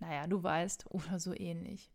Naja, du weißt, oder so ähnlich.